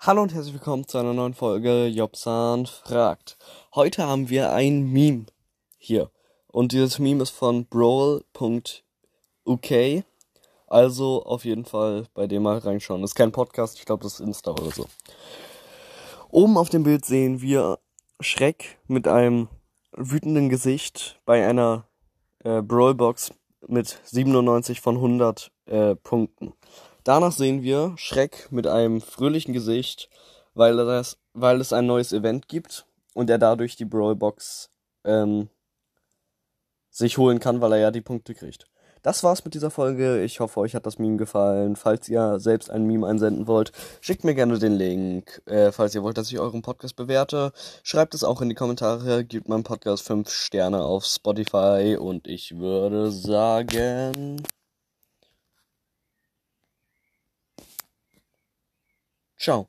Hallo und herzlich willkommen zu einer neuen Folge Jobsan fragt. Heute haben wir ein Meme hier. Und dieses Meme ist von brawl.uk. Also auf jeden Fall bei dem mal reinschauen. Das ist kein Podcast, ich glaube das ist Insta oder so. Oben auf dem Bild sehen wir Schreck mit einem wütenden Gesicht bei einer äh, Brawlbox mit 97 von 100 äh, Punkten. Danach sehen wir Schreck mit einem fröhlichen Gesicht, weil, das, weil es ein neues Event gibt und er dadurch die Brawlbox ähm, sich holen kann, weil er ja die Punkte kriegt. Das war's mit dieser Folge. Ich hoffe, euch hat das Meme gefallen. Falls ihr selbst ein Meme einsenden wollt, schickt mir gerne den Link. Äh, falls ihr wollt, dass ich euren Podcast bewerte, schreibt es auch in die Kommentare. Gebt meinem Podcast 5 Sterne auf Spotify und ich würde sagen. So.